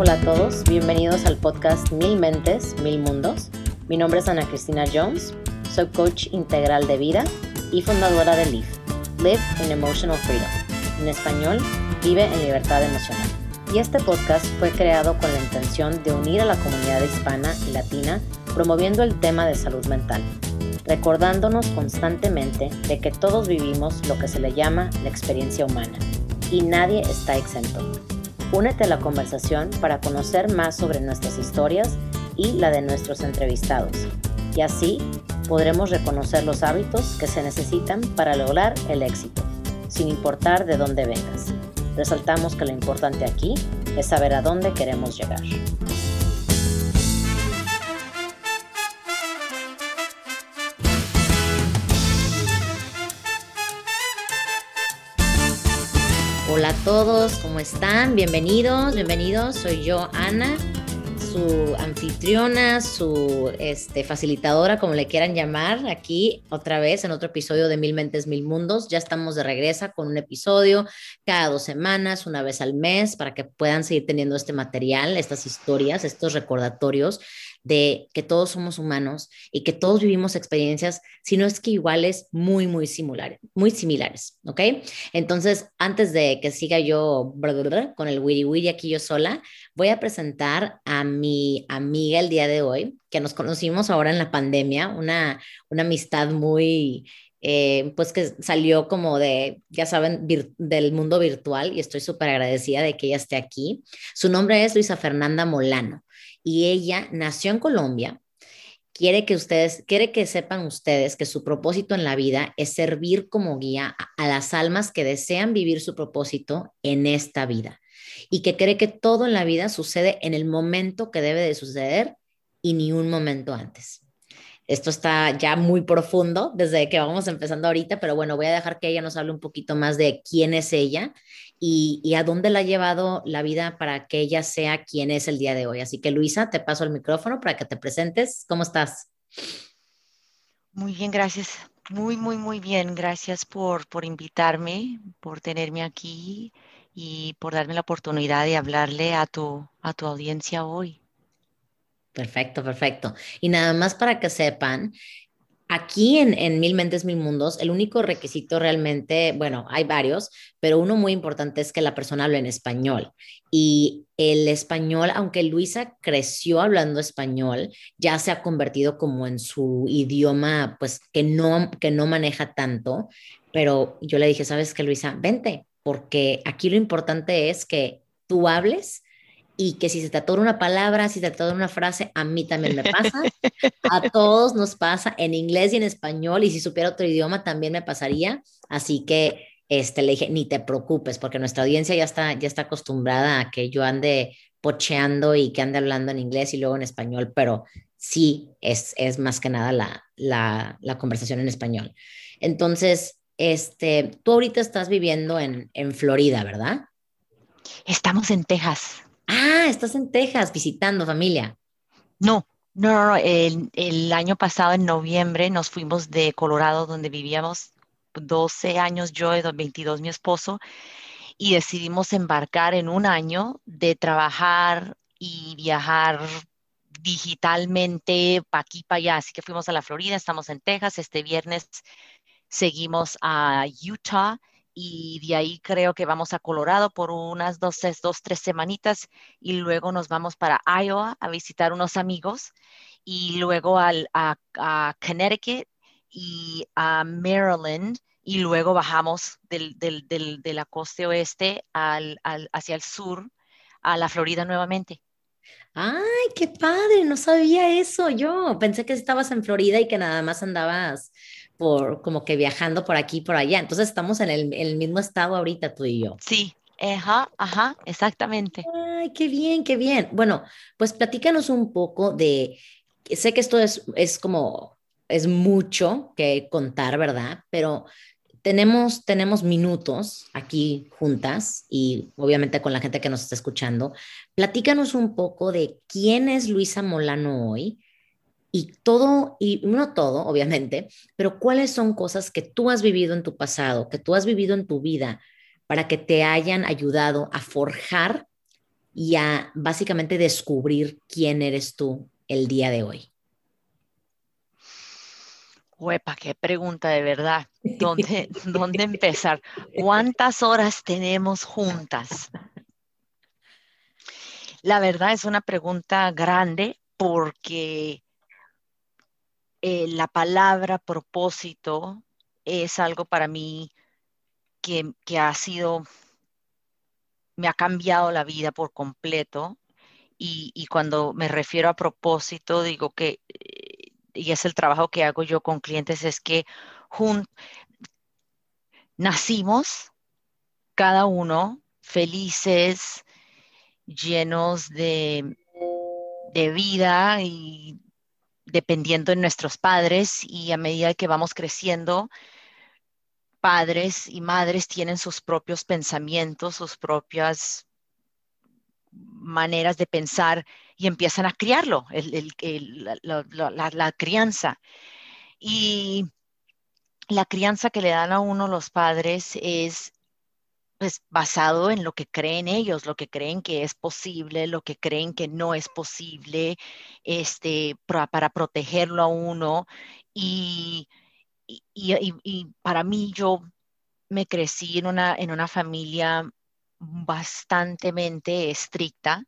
Hola a todos, bienvenidos al podcast Mil Mentes, Mil Mundos. Mi nombre es Ana Cristina Jones, soy coach integral de vida y fundadora de LIVE, Live in Emotional Freedom. En español, Vive en Libertad Emocional. Y este podcast fue creado con la intención de unir a la comunidad hispana y latina promoviendo el tema de salud mental, recordándonos constantemente de que todos vivimos lo que se le llama la experiencia humana y nadie está exento. Únete a la conversación para conocer más sobre nuestras historias y la de nuestros entrevistados. Y así podremos reconocer los hábitos que se necesitan para lograr el éxito, sin importar de dónde vengas. Resaltamos que lo importante aquí es saber a dónde queremos llegar. Hola a todos, ¿cómo están? Bienvenidos, bienvenidos. Soy yo, Ana, su anfitriona, su este, facilitadora, como le quieran llamar, aquí otra vez en otro episodio de Mil Mentes, Mil Mundos. Ya estamos de regreso con un episodio cada dos semanas, una vez al mes, para que puedan seguir teniendo este material, estas historias, estos recordatorios de que todos somos humanos y que todos vivimos experiencias, si no es que iguales, muy, muy similares, muy similares, ¿ok? Entonces, antes de que siga yo con el wiri wiri aquí yo sola, voy a presentar a mi amiga el día de hoy, que nos conocimos ahora en la pandemia, una, una amistad muy... Eh, pues que salió como de, ya saben, del mundo virtual y estoy súper agradecida de que ella esté aquí. Su nombre es Luisa Fernanda Molano y ella nació en Colombia. Quiere que ustedes, quiere que sepan ustedes que su propósito en la vida es servir como guía a, a las almas que desean vivir su propósito en esta vida y que cree que todo en la vida sucede en el momento que debe de suceder y ni un momento antes. Esto está ya muy profundo desde que vamos empezando ahorita, pero bueno, voy a dejar que ella nos hable un poquito más de quién es ella y, a dónde la ha llevado la vida para que ella sea quien es el día de hoy. Así que Luisa, te paso el micrófono para que te presentes. ¿Cómo estás? Muy bien, gracias. Muy, muy, muy bien. Gracias por, por invitarme, por tenerme aquí y por darme la oportunidad de hablarle a tu, a tu audiencia hoy. Perfecto, perfecto. Y nada más para que sepan, aquí en, Mil Mentes, Mil Mundos, el único requisito realmente, bueno, hay varios, pero uno muy importante es que la persona hable en español. Y el español, aunque Luisa creció hablando español, ya se ha convertido como en su idioma, pues que no, que no maneja tanto. Pero yo le dije, ¿sabes qué, Luisa? Vente, porque aquí lo importante es que tú hables y que si se te atora una palabra, si se te atora una frase, a mí también me pasa, a todos nos pasa en inglés y en español, y si supiera otro idioma también me pasaría, así que este, le dije, ni te preocupes, porque nuestra audiencia ya está, ya está acostumbrada a que yo ande pocheando y que ande hablando en inglés y luego en español, pero sí es, es más que nada la, la, la conversación en español. Entonces, este, tú ahorita estás viviendo en, en Florida, ¿verdad? Estamos en Texas. Ah, estás en Texas visitando familia. No, no, no, El, año pasado, en noviembre, nos fuimos de Colorado, donde vivíamos 12 años yo y 22 mi esposo, y decidimos embarcar en un año de trabajar y viajar digitalmente para aquí, para allá. Así que fuimos a la Florida, estamos en Texas. Este viernes seguimos a Utah y de ahí creo que vamos a Colorado por unas dos, dos, tres semanitas y luego nos vamos para Iowa a visitar unos amigos y luego al, a, Connecticut y a Maryland y luego bajamos del, del, del, de la costa oeste al, al, hacia el sur a la Florida nuevamente. Ay, qué padre, no sabía eso yo. Pensé que estabas en Florida y que nada más andabas por como que viajando por aquí y por allá. Entonces estamos en el, mismo estado ahorita tú y yo. Sí, ajá, ajá, exactamente. Ay, qué bien, qué bien. Bueno, pues platícanos un poco de, sé que esto es, es como, es mucho que contar, ¿verdad? Pero tenemos, tenemos minutos aquí juntas y obviamente con la gente que nos está escuchando. Platícanos un poco de quién es Luisa Molano hoy, y todo, y no todo, obviamente, pero cuáles son cosas que tú has vivido en tu pasado, que tú has vivido en tu vida, para que te hayan ayudado a forjar y a básicamente descubrir quién eres tú el día de hoy? Huepa, qué pregunta de verdad. ¿Dónde, ¿Dónde empezar? ¿Cuántas horas tenemos juntas? La verdad es una pregunta grande porque eh, la palabra propósito es algo para mí que, ha sido, me ha cambiado la vida por completo. Y, cuando me refiero a propósito, digo que, eh, y es el trabajo que hago yo con clientes, es que nacimos cada uno felices, llenos de, vida y dependiendo de nuestros padres y a medida que vamos creciendo, padres y madres tienen sus propios pensamientos, sus propias maneras de pensar y empiezan a criarlo, la, crianza. Y la crianza que le dan a uno los padres es pues basado en lo que creen ellos, lo que creen que es posible, lo que creen que no es posible, este, para, protegerlo a uno. Y, y, para mí yo me crecí en una, en una familia bastante estricta,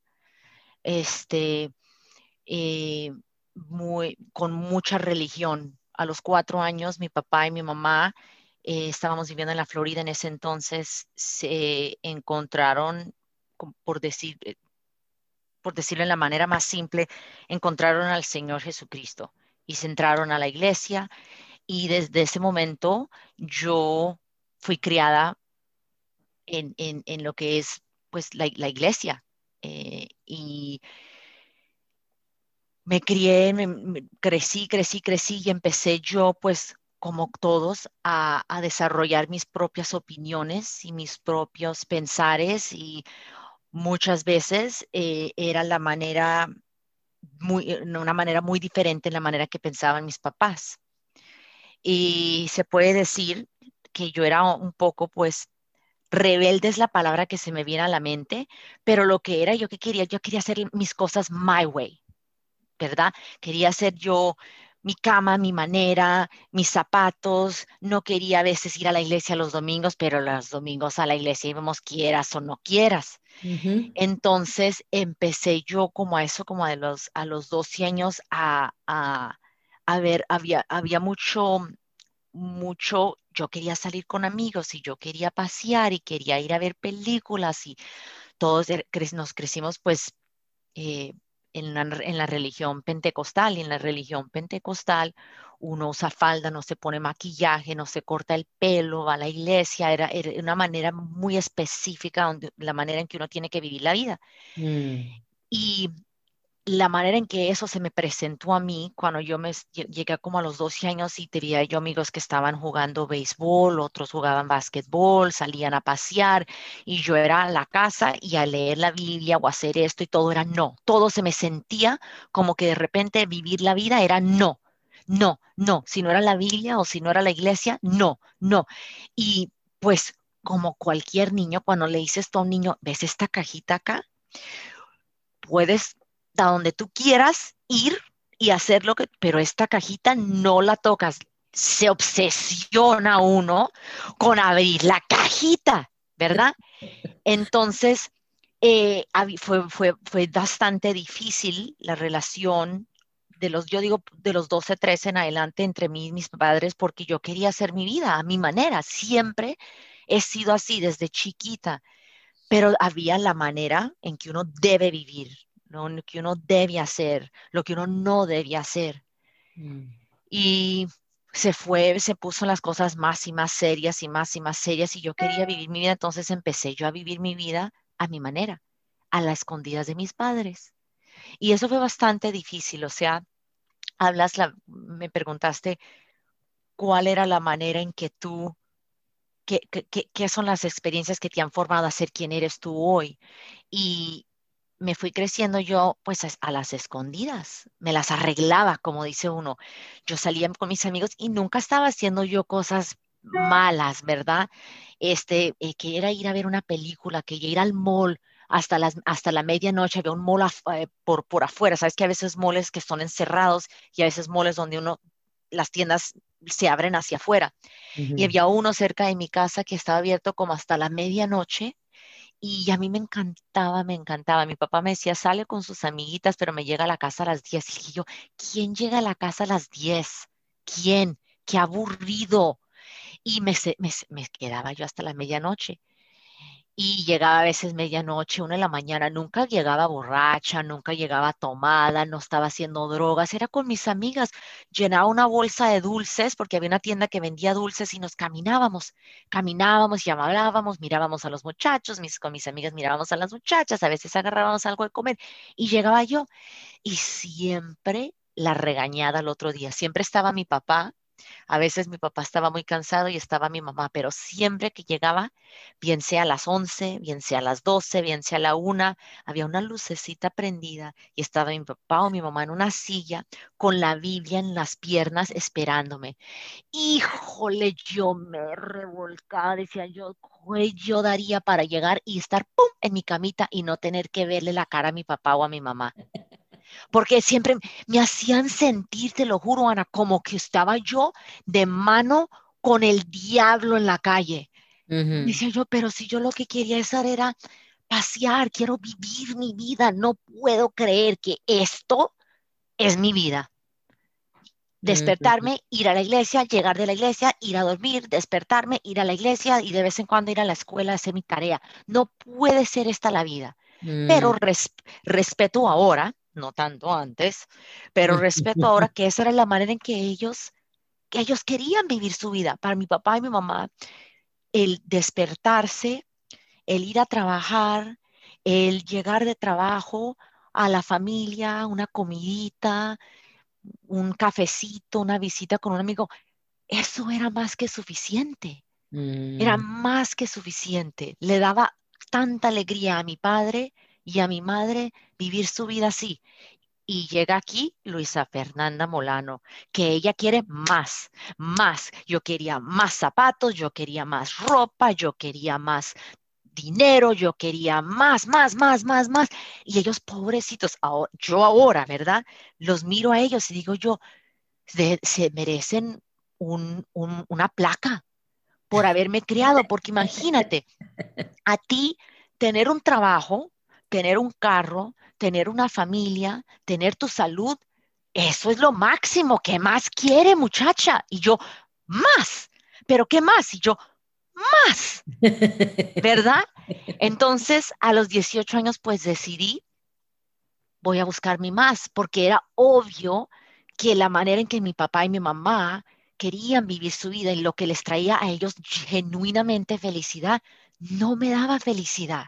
este, eh, muy, con mucha religión. A los cuatro años mi papá y mi mamá eh, estábamos viviendo en la Florida en ese entonces, se encontraron, por decir, eh, por decirlo en la manera más simple, encontraron al Señor Jesucristo y se entraron a la iglesia y desde ese momento yo fui criada en, lo que es pues la, iglesia eh, y me crié, me, crecí, crecí, crecí y empecé yo pues como todos, a, desarrollar mis propias opiniones y mis propios pensares y muchas veces eh, era la manera, muy, eh, una manera muy diferente en la manera que pensaban mis papás. Y se puede decir que yo era un poco, pues, rebelde es la palabra que se me viene a la mente, pero lo que era yo que quería, yo quería hacer mis cosas my way, ¿verdad? Quería hacer yo mi cama, mi manera, mis zapatos. No quería a veces ir a la iglesia los domingos, pero los domingos a la iglesia íbamos quieras o no quieras. Entonces empecé yo como a eso, como a los, a los 12 años a, ver, había, había mucho, mucho, yo quería salir con amigos y yo quería pasear y quería ir a ver películas y todos nos crecimos pues eh, en la, religión pentecostal y en la religión pentecostal uno usa falda, no se pone maquillaje, no se corta el pelo, va a la iglesia, era, una manera muy específica, donde, la manera en que uno tiene que vivir la vida. Mm. Y la manera en que eso se me presentó a mí cuando yo me llegué como a los 12 años y tenía yo amigos que estaban jugando béisbol, otros jugaban básquetbol, salían a pasear y yo era a la casa y a leer la Biblia o hacer esto y todo era no. Todo se me sentía como que de repente vivir la vida era no. No, no, si no era la Biblia o si no era la iglesia, no, no. Y pues como cualquier niño, cuando le dices a un niño, ¿ves esta cajita acá? Puedes donde tú quieras ir y hacer lo que, pero esta cajita no la tocas. Se obsesiona uno con abrir la cajita, ¿verdad? Entonces, eh, fue, fue, fue bastante difícil la relación de los, yo digo, de los 12, 13 en adelante entre mí y mis padres, porque yo quería hacer mi vida a mi manera. Siempre he sido así desde chiquita, pero había la manera en que uno debe vivir lo que uno debe hacer, lo que uno no debe hacer. Mm. Y se fue, se puso las cosas más y más serias y más y más serias y yo quería vivir mi vida, entonces empecé yo a vivir mi vida a mi manera, a las escondidas de mis padres. Y eso fue bastante difícil, o sea, hablas, la, me preguntaste cuál era la manera en que tú, qué, qué son las experiencias que te han formado a ser quien eres tú hoy. Y, me fui creciendo yo pues a, las escondidas, me las arreglaba, como dice uno. Yo salía con mis amigos y nunca estaba haciendo yo cosas malas, ¿verdad? Este, eh, que era ir a ver una película, que ir al mall, hasta, las, hasta la medianoche, había un mall eh, por, por afuera, sabes que a veces moles que son encerrados y a veces moles donde uno, las tiendas se abren hacia afuera. Y había uno cerca de mi casa que estaba abierto como hasta la medianoche y a mí me encantaba, me encantaba. Mi papá me decía, sale con sus amiguitas, pero me llega a la casa a las 10. Y yo, ¿quién llega a la casa a las 10? ¿Quién? Qué aburrido. Y me, me, me quedaba yo hasta la medianoche y llegaba a veces medianoche, una de la mañana, nunca llegaba borracha, nunca llegaba tomada, no estaba haciendo drogas, era con mis amigas, llenaba una bolsa de dulces porque había una tienda que vendía dulces y nos caminábamos, caminábamos y hablábamos, mirábamos a los muchachos, mis, con mis amigas mirábamos a las muchachas, a veces agarrábamos algo de comer y llegaba yo y siempre la regañada el otro día, siempre estaba mi papá a veces mi papá estaba muy cansado y estaba mi mamá, pero siempre que llegaba, bien sea a las 11, bien sea a las 12, bien sea a la 1, había una lucecita prendida y estaba mi papá o mi mamá en una silla con la Biblia en las piernas esperándome. Híjole, yo me revolcaba, decía yo, yo daría para llegar y estar ¡pum! en mi camita y no tener que verle la cara a mi papá o a mi mamá porque siempre me hacían sentir, te lo juro, Ana, como que estaba yo de mano con el diablo en la calle. Decía yo, pero si yo lo que quería hacer era pasear, quiero vivir mi vida, no puedo creer que esto es mi vida. Despertarme, ir a la iglesia, llegar de la iglesia, ir a dormir, despertarme, ir a la iglesia y de vez en cuando ir a la escuela hacer mi tarea. No puede ser esta la vida. Pero mm. respeto ahora no tanto antes, pero respeto ahora que esa era la manera en que ellos, que ellos querían vivir su vida. Para mi papá y mi mamá, el despertarse, el ir a trabajar, el llegar de trabajo a la familia, una comidita, un cafecito, una visita con un amigo, eso era más que suficiente. Era mm. más que suficiente. Le daba tanta alegría a mi padre y a mi madre vivir su vida así. Y llega aquí Luisa Fernanda Molano, que ella quiere más, más. Yo quería más zapatos, yo quería más ropa, yo quería más dinero, yo quería más, más, más, más, más. Y ellos, pobrecitos, yo ahora, ¿verdad? Los miro a ellos y digo yo, se, merecen una placa por haberme criado, porque imagínate, a ti tener un trabajo, tener un carro, tener una familia, tener tu salud, eso es lo máximo. ¿Qué más quiere, muchacha? Y yo, más. ¿Pero qué más? Y yo, más. ¿Verdad? Entonces, a los 18 años, pues decidí, voy a buscar mi más, porque era obvio que la manera en que mi papá y mi mamá querían vivir su vida y lo que les traía a ellos genuinamente felicidad, no me daba felicidad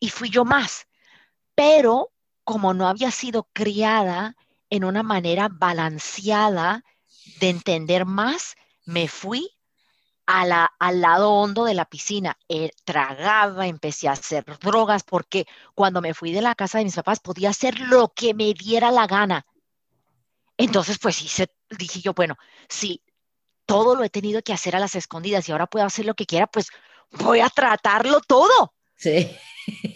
y fui yo más. Pero como no había sido criada en una manera balanceada de entender más, me fui a la, al lado hondo de la piscina. Eh, tragaba, empecé a hacer drogas, porque cuando me fui de la casa de mis papás podía hacer lo que me diera la gana. Entonces, pues hice, dije yo, bueno, si todo lo he tenido que hacer a las escondidas y ahora puedo hacer lo que quiera, pues voy a tratarlo todo. Sí.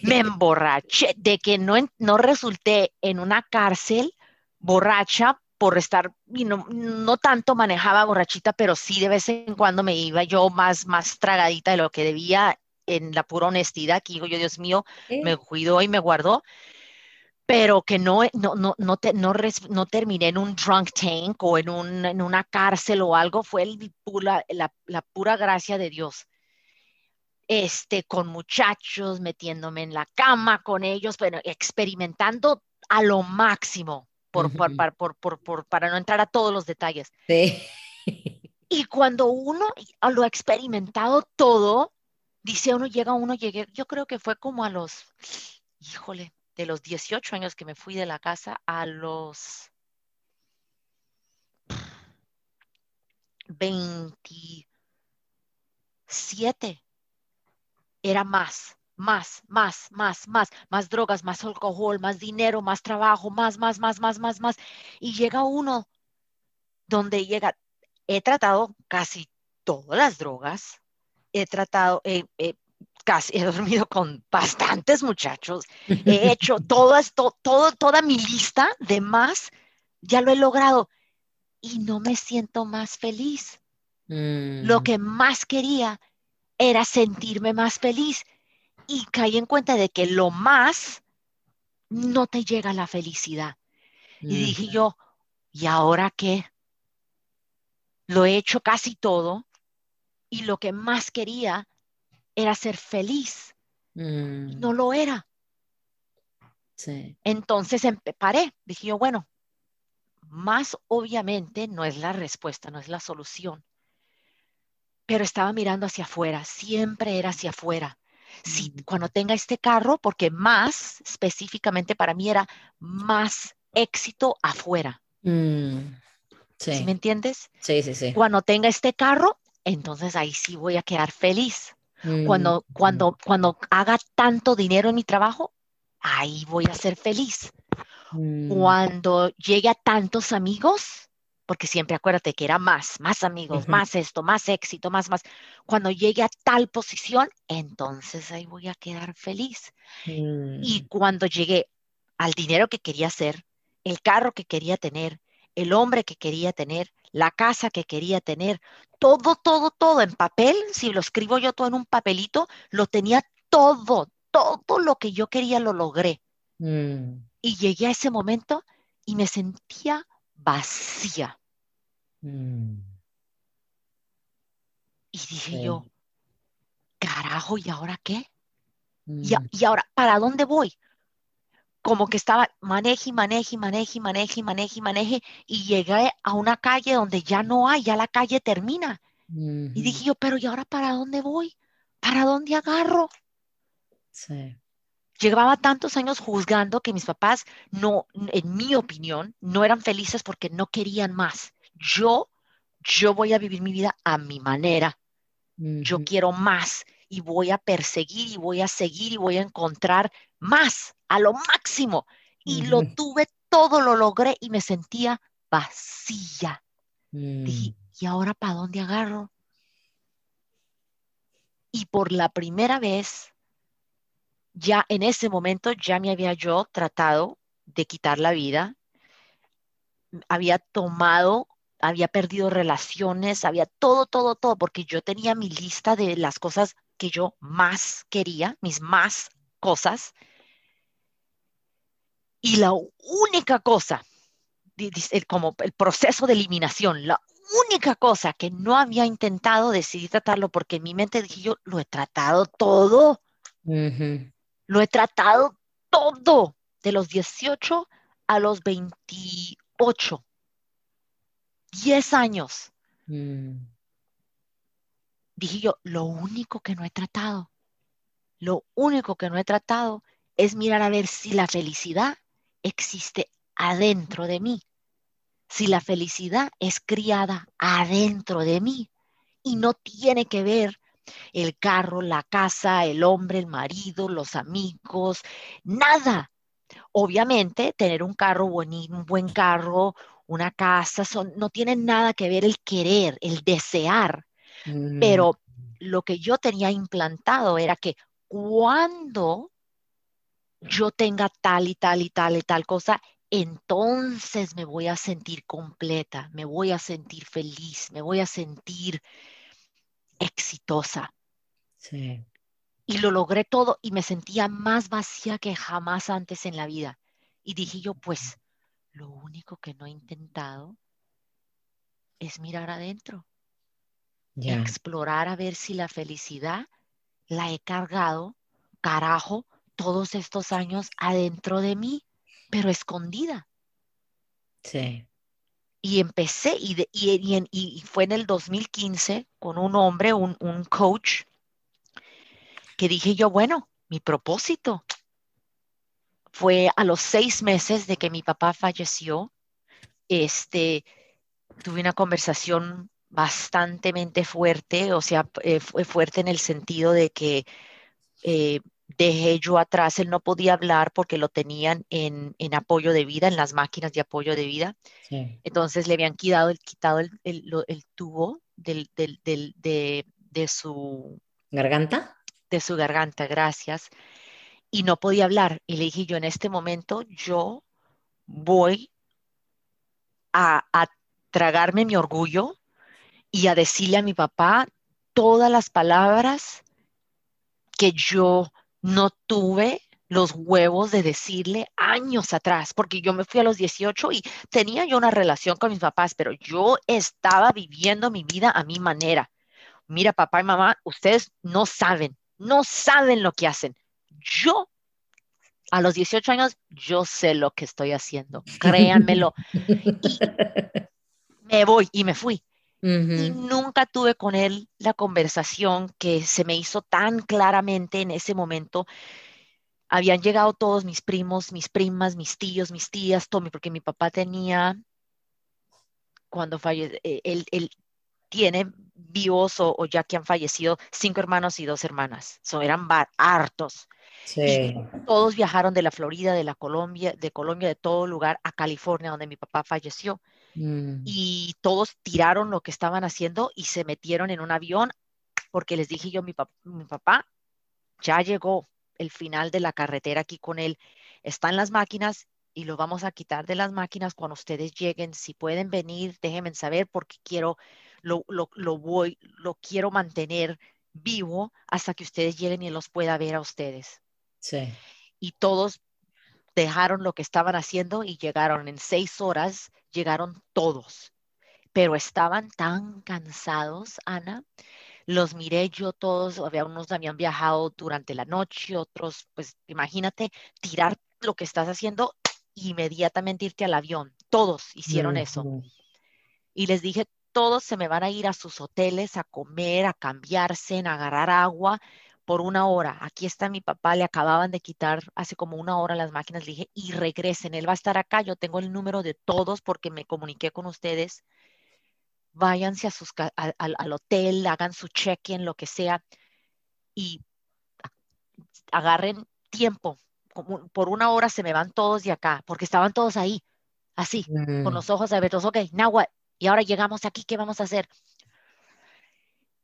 Me emborraché de que no, no resulté en una cárcel borracha por estar, y no, no, tanto manejaba borrachita, pero sí de vez en cuando me iba yo más, más tragadita de lo que debía en la pura honestidad, que digo yo, Dios mío, me cuidó y me guardó, pero que no, no, no, no, no, terminé en un drunk tank o en, un, en una cárcel o algo, fue el, la, la pura gracia de Dios este, con muchachos, metiéndome en la cama con ellos, bueno, experimentando a lo máximo por, para no entrar a todos los detalles. Sí. Y cuando uno lo ha experimentado todo, dice uno, llega uno, llegué, yo creo que fue como a los, híjole, de los 18 años que me fui de la casa a los 27 era más, más, más, más, más, más drogas, más alcohol, más dinero, más trabajo, más, más, más, más, más, más. Y llega uno donde llega, he tratado casi todas las drogas, he tratado, casi he dormido con bastantes muchachos, he hecho todo esto, todo, toda mi lista de más, ya lo he logrado y no me siento más feliz. Lo Mm, que más quería era sentirme más feliz y caí en cuenta de que lo más no te llega a la felicidad. Y dije mm, yo, ¿y ahora qué? Lo he hecho casi todo y lo que más quería era ser feliz. mm, No lo era. sí. Entonces paré. Dije yo, bueno, más obviamente no es la respuesta, no es la solución. Pero estaba mirando hacia afuera, siempre era hacia afuera. Si Mm, cuando tenga este carro, porque más específicamente para mí era más éxito afuera. mm, ¿Sí me entiendes? sí, sí, sí. Cuando tenga este carro, entonces ahí sí voy a quedar feliz. Mm, Cuando, mm, cuando, cuando haga tanto dinero en mi trabajo, ahí voy a ser feliz. Cuando llegue a tantos amigos, porque siempre acuérdate que era más, más amigos, más esto, más éxito, más, más. Cuando llegue a tal posición, entonces ahí voy a quedar feliz. Y mm, cuando llegué al dinero que quería hacer, el carro que quería tener, el hombre que quería tener, la casa que quería tener, todo, todo, todo en papel, si lo escribo yo todo en un papelito, lo tenía todo, todo lo que yo quería lo logré. mm, Y llegué a ese momento y me sentía vacía. mm, Y dije sí, yo, carajo, ¿y ahora qué? ¿Y, mm, y ahora para dónde voy? Como que estaba maneje, maneje, maneje, maneje, maneje, maneje, y llegué a una calle donde ya no hay, ya la calle termina. Y dije yo, pero ¿y ahora para dónde voy? ¿Para dónde agarro? sí, Llevaba tantos años juzgando que mis papás no, en mi opinión, no eran felices porque no querían más. Yo, yo voy a vivir mi vida a mi manera. Yo quiero más y voy a perseguir y voy a seguir y voy a encontrar más, a lo máximo. Y lo tuve todo, lo logré y me sentía vacía. mm, Dije, ¿y ahora para dónde agarro? Y por la primera vez, ya en ese momento, ya me había yo tratado de quitar la vida, había tomado, había perdido relaciones, había todo, todo, todo, porque yo tenía mi lista de las cosas que yo más quería, mis más cosas, y la única cosa, como el proceso de eliminación, la única cosa que no había intentado, decidí tratarlo porque en mi mente dije yo, lo he tratado todo. ujú, Lo he tratado todo, de los 18 a los 28, 10 años. mm, Dije yo, lo único que no he tratado, lo único que no he tratado es mirar a ver si la felicidad existe adentro de mí, si la felicidad es criada adentro de mí y no tiene que ver el carro, la casa, el hombre, el marido, los amigos, nada. Obviamente, tener un carro bonito, un buen carro, una casa, son, no tiene nada que ver el querer, el desear, mm, pero lo que yo tenía implantado era que cuando yo tenga tal y tal y tal y tal cosa, entonces me voy a sentir completa, me voy a sentir feliz, me voy a sentir exitosa. sí, Y lo logré todo y me sentía más vacía que jamás antes en la vida. Y dije yo, pues lo único que no he intentado es mirar adentro, ya, explorar a ver si la felicidad la he cargado, carajo, todos estos años adentro de mí, pero escondida. sí, Y empecé, y, de- y, y en- y fue en el 2015 con un hombre, un, un coach, que dije yo, bueno, mi propósito fue a los seis meses de que mi papá falleció, este, tuve una conversación bastantemente fuerte, o sea, eh, fue fuerte en el sentido de que eh, dejé yo atrás, él no podía hablar porque lo tenían en, en apoyo de vida, en las máquinas de apoyo de vida. sí, Entonces le habían quitado, el, quitado el, el, el tubo del, del, del- de, de su ¿garganta? de su garganta, gracias. Y no podía hablar. Y le dije, yo en este momento, yo voy a, a tragarme mi orgullo y a decirle a mi papá todas las palabras que yo no tuve los huevos de decirle años atrás, porque yo me fui a los 18 y tenía yo una relación con mis papás, pero yo estaba viviendo mi vida a mi manera. Mira, papá y mamá, ustedes no saben, no saben lo que hacen. Yo, a los 18 años, yo sé lo que estoy haciendo, créanmelo. me voy y me fui. Y nunca tuve con él la conversación que se me hizo tan claramente en ese momento. Habían llegado todos mis primos, mis primas, mis tíos, mis tías, Tommy, porque mi papá tenía, cuando falleció, eh, él, tiene vivos o, ya que han fallecido cinco hermanos y dos hermanas. So, eran hartos. Sí. todos viajaron de la Florida, de la Colombia, de Colombia, de todo lugar a California, donde mi papá falleció. Mm. Y todos tiraron lo que estaban haciendo y se metieron en un avión porque les dije yo, mi, mi papá ya llegó el final de la carretera aquí con él, está en las máquinas y lo vamos a quitar de las máquinas cuando ustedes lleguen. Si pueden venir, déjenme saber porque quiero, lo, lo, lo, voy, lo quiero mantener vivo hasta que ustedes lleguen y los pueda ver a ustedes. Sí. Y todos dejaron lo que estaban haciendo y llegaron en seis horas, llegaron todos, pero estaban tan cansados, Ana. Los miré yo todos, había unos habían viajado durante la noche, otros, pues imagínate, tirar lo que estás haciendo inmediatamente irte al avión. Todos hicieron eso. Y les dije, todos se me van a ir a sus hoteles a comer, a cambiarse, a agarrar agua, por una hora. Aquí está mi papá, le acababan de quitar hace como una hora las máquinas. Le dije, y regresen, él va a estar acá. Yo tengo el número de todos porque me comuniqué con ustedes. Váyanse a sus, al, hotel, hagan su check-in, lo que sea, y agarren tiempo. Como por una hora se me van todos de acá, porque estaban todos ahí, así, con mm. los ojos abiertos. Ok, now what? Y ahora llegamos aquí, ¿qué vamos a hacer?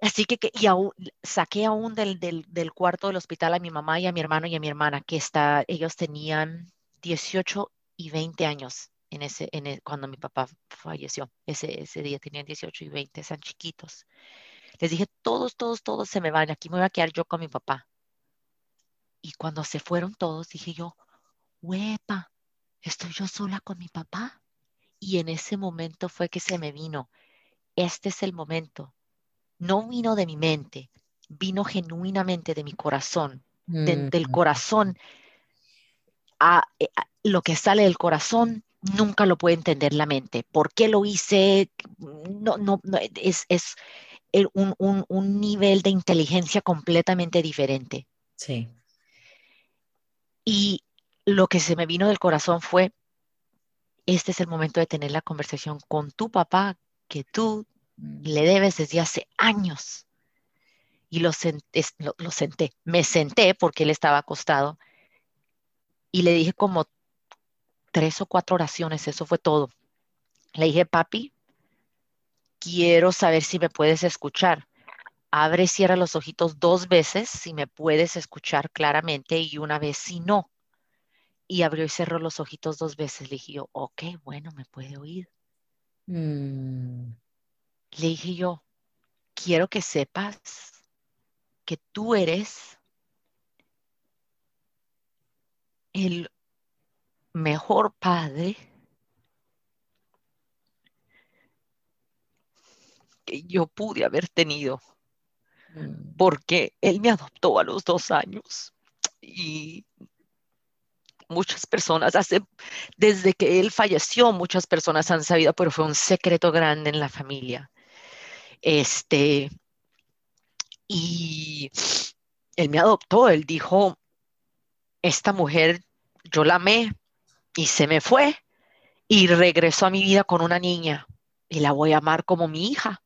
Así que, y aún, saqué aún del, del, del, cuarto del hospital a mi mamá y a mi hermano y a mi hermana, que está, ellos tenían 18 y 20 años en ese, en e, cuando mi papá falleció. Ese, ese día tenían 18 y 20, eran chiquitos. Les dije, todos, todos, todos se me van, aquí me voy a quedar yo con mi papá. Y cuando se fueron todos, dije yo, huepa, estoy yo sola con mi papá. Y en ese momento fue que se me vino, este es el momento no vino de mi mente, vino genuinamente de mi corazón, del corazón. Eh, a, lo que sale del corazón nunca lo puede entender la mente. ¿Por qué lo hice? No, no, es, es un, un, nivel de inteligencia completamente diferente. Sí. Y lo que se me vino del corazón fue, este es el momento de tener la conversación con tu papá, que tú Mm. Le debes desde hace años. Y lo, senté, me senté porque él estaba acostado y le dije como tres o cuatro oraciones, eso fue todo. Le dije, papi, quiero saber si me puedes escuchar. Abre y cierra los ojitos dos veces si me puedes escuchar claramente y una vez si no. Y abrió y cerró los ojitos dos veces. Le dije yo, ok, bueno, me puede oír. Mm. Le dije yo, quiero que sepas que tú eres el mejor padre que yo pude haber tenido, mm. porque él me adoptó a los dos años y muchas personas, hace, desde que él falleció, muchas personas han sabido, pero fue un secreto grande en la familia. Este, y él me adoptó, él dijo, esta mujer yo la amé y se me fue y regresó a mi vida con una niña y la voy a amar como mi hija.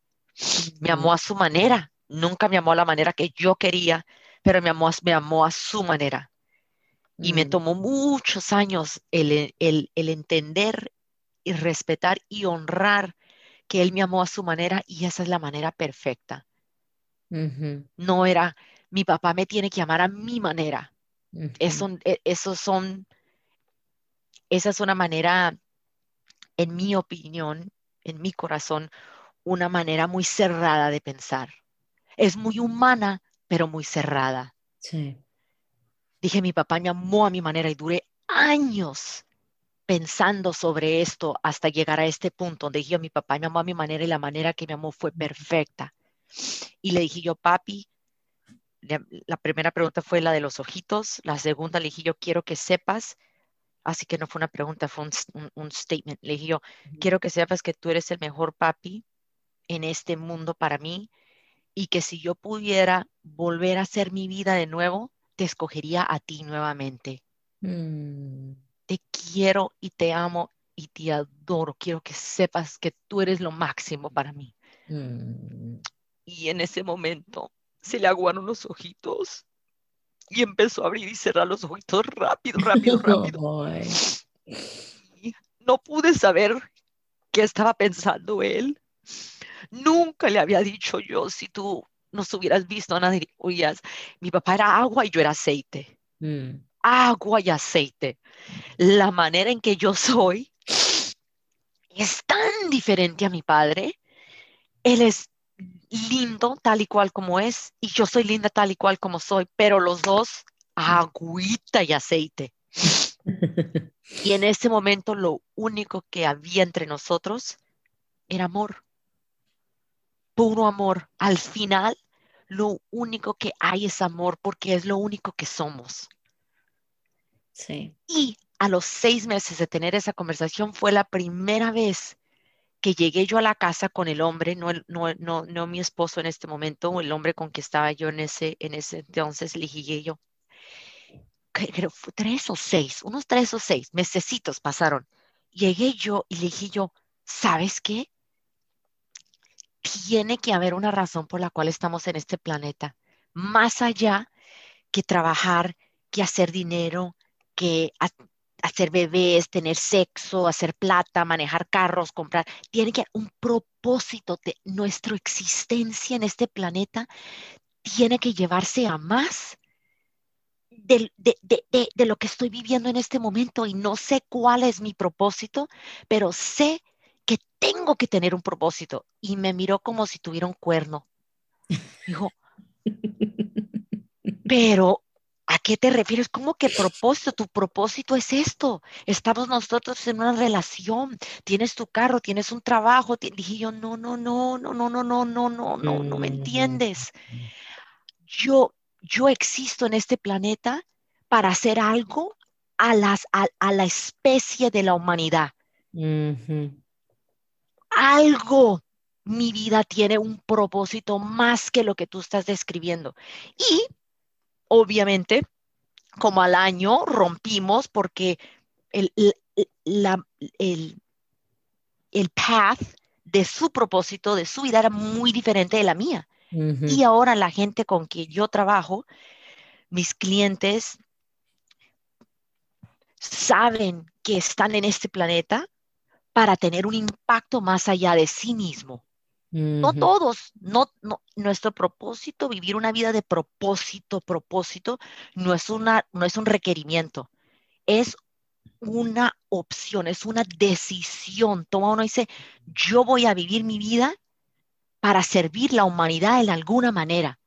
Me amó a su manera, nunca me amó a la manera que yo quería, pero me amó, me amó a su manera. Y me mm. tomó muchos años el, el, el entender y respetar y honrar que Él me amó a su manera y esa es la manera perfecta. No era mi papá me tiene que amar a mi manera. Eso, e, esos son, esa es una manera, en mi opinión, en mi corazón, una manera muy cerrada de pensar. Es muy humana, pero muy cerrada. Sí. Dije, mi papá me amó a mi manera y duré años pensando sobre esto hasta llegar a este punto donde dije, mi papá me amó a mi manera y la manera que me amó fue perfecta. Y le dije yo, papi, la primera pregunta fue la de los ojitos, la segunda le dije yo, quiero que sepas, así que no fue una pregunta, fue un, statement. Le dije yo, quiero que sepas que tú eres el mejor papi en este mundo para mí y que si yo pudiera volver a hacer mi vida de nuevo, te escogería a ti nuevamente. Mm. Te quiero y te amo y te adoro. Quiero que sepas que tú eres lo máximo para mí. Mm. Y en ese momento se le aguaron los ojitos y empezó a abrir y cerrar los ojitos rápido, rápido, rápido. no pude saber qué estaba pensando él. Nunca le había dicho yo, si tú nos hubieras visto, nadie oías, mi papá era agua y yo era aceite. Mm. Agua y aceite. La manera en que yo soy es tan diferente a mi padre. Él es lindo tal y cual como es y yo soy linda tal y cual como soy, pero los dos agüita y aceite. y en ese momento lo único que había entre nosotros era amor. Puro amor. Al final, lo único que hay es amor porque es lo único que somos. Sí. Y a los seis meses de tener esa conversación fue la primera vez que llegué yo a la casa con el hombre, no, no, no, no mi esposo en este momento, el hombre con que estaba yo en ese, en ese entonces, le dije yo, creo tres o seis, unos tres o seis mesecitos pasaron. Llegué yo y le dije yo, ¿sabes qué? Tiene que haber una razón por la cual estamos en este planeta, más allá que trabajar, que hacer dinero, que hacer bebés, tener sexo, hacer plata, manejar carros, comprar. Tiene que haber un propósito de nuestra existencia en este planeta. Tiene que llevarse a más de, de, lo que estoy viviendo en este momento y no sé cuál es mi propósito, pero sé que tengo que tener un propósito. Y me miró como si tuviera un cuerno. Dijo, pero ¿A qué te refieres? ¿Cómo que propósito? Tu propósito es esto. Estamos nosotros en una relación. Tienes tu carro, tienes un trabajo. Dije yo, no, no, no, no, no, no, no, no, no, no, no me entiendes. Yo, yo existo en este planeta para hacer algo a, las, a, la especie de la humanidad. Algo mi vida tiene un propósito más que lo que tú estás describiendo. Y obviamente, como al año rompimos porque el, el, path de su propósito, de su vida era muy diferente de la mía. Y ahora la gente con quien yo trabajo, mis clientes, saben que están en este planeta para tener un impacto más allá de sí mismo. No todos, no, no, nuestro propósito, vivir una vida de propósito, propósito, no es, una, no es un requerimiento, es una opción, es una decisión. Toma uno y dice, yo voy a vivir mi vida para servir la humanidad en alguna manera.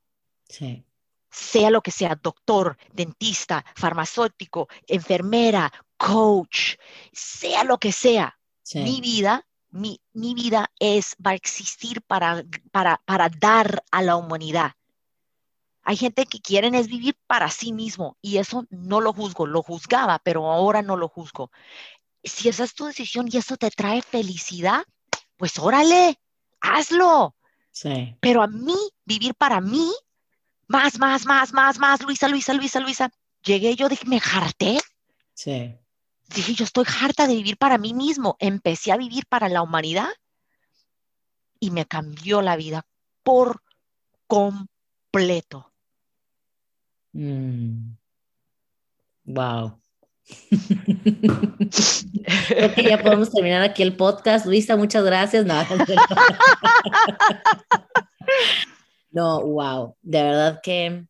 Sea lo que sea, doctor, dentista, farmacéutico, enfermera, coach, sea lo que sea. Mi vida mi, vida es, va a existir para, para, para dar a la humanidad. Hay gente que quieren es vivir para sí mismo y eso no lo juzgo, lo juzgaba, pero ahora no lo juzgo. Si esa es tu decisión y eso te trae felicidad, pues órale, hazlo. Sí. Pero a mí, vivir para mí, más, más, más, más, más, Luisa, Luisa, Luisa, Luisa, llegué yo, dije, me jarté. Sí dije, yo estoy harta de vivir para mí mismo. Empecé a vivir para la humanidad y me cambió la vida por completo. Mm. Wow. Creo que ya podemos terminar aquí el podcast. Luisa, muchas gracias. No, no, wow. De verdad que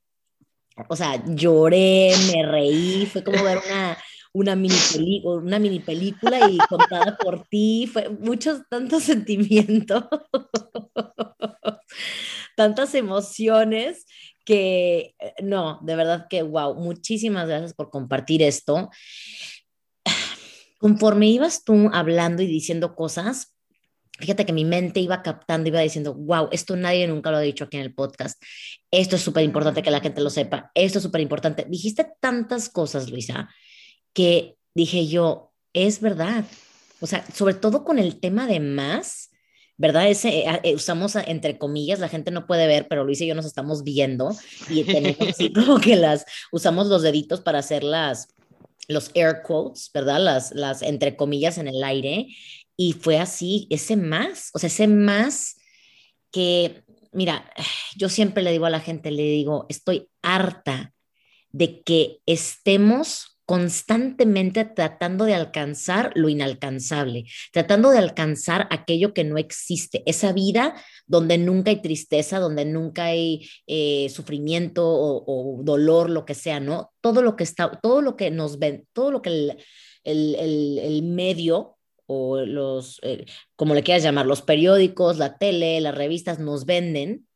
o sea, lloré, me reí, fue como ver una, una mini, una mini película y contada por ti, fue muchos, tantos sentimientos, tantas emociones que eh, no, de verdad que wow, muchísimas gracias por compartir esto. Conforme ibas tú hablando y diciendo cosas, fíjate que mi mente iba captando, iba diciendo, wow, esto nadie nunca lo ha dicho aquí en el podcast. Esto es súper importante que la gente lo sepa. Esto es súper importante. Dijiste tantas cosas, Luisa, que dije yo, es verdad. O sea, sobre todo con el tema de más, ¿verdad? Ese, eh, eh, usamos entre comillas, la gente no puede ver, pero Luisa y yo nos estamos viendo y tenemos así como que las, usamos los deditos para hacer las, los air quotes, ¿verdad? Las, las entre comillas en el aire. Y fue así, ese más, o sea, ese más que, mira, yo siempre le digo a la gente, le digo, estoy harta de que estemos constantemente tratando de alcanzar lo inalcanzable, tratando de alcanzar aquello que no existe, esa vida donde nunca hay tristeza, donde nunca hay eh, sufrimiento o, dolor, lo que sea, ¿no? Todo lo que está, todo lo que nos ven, todo lo que el, el, el, medio o los, eh, como le quieras llamar, los periódicos, la tele, las revistas nos venden,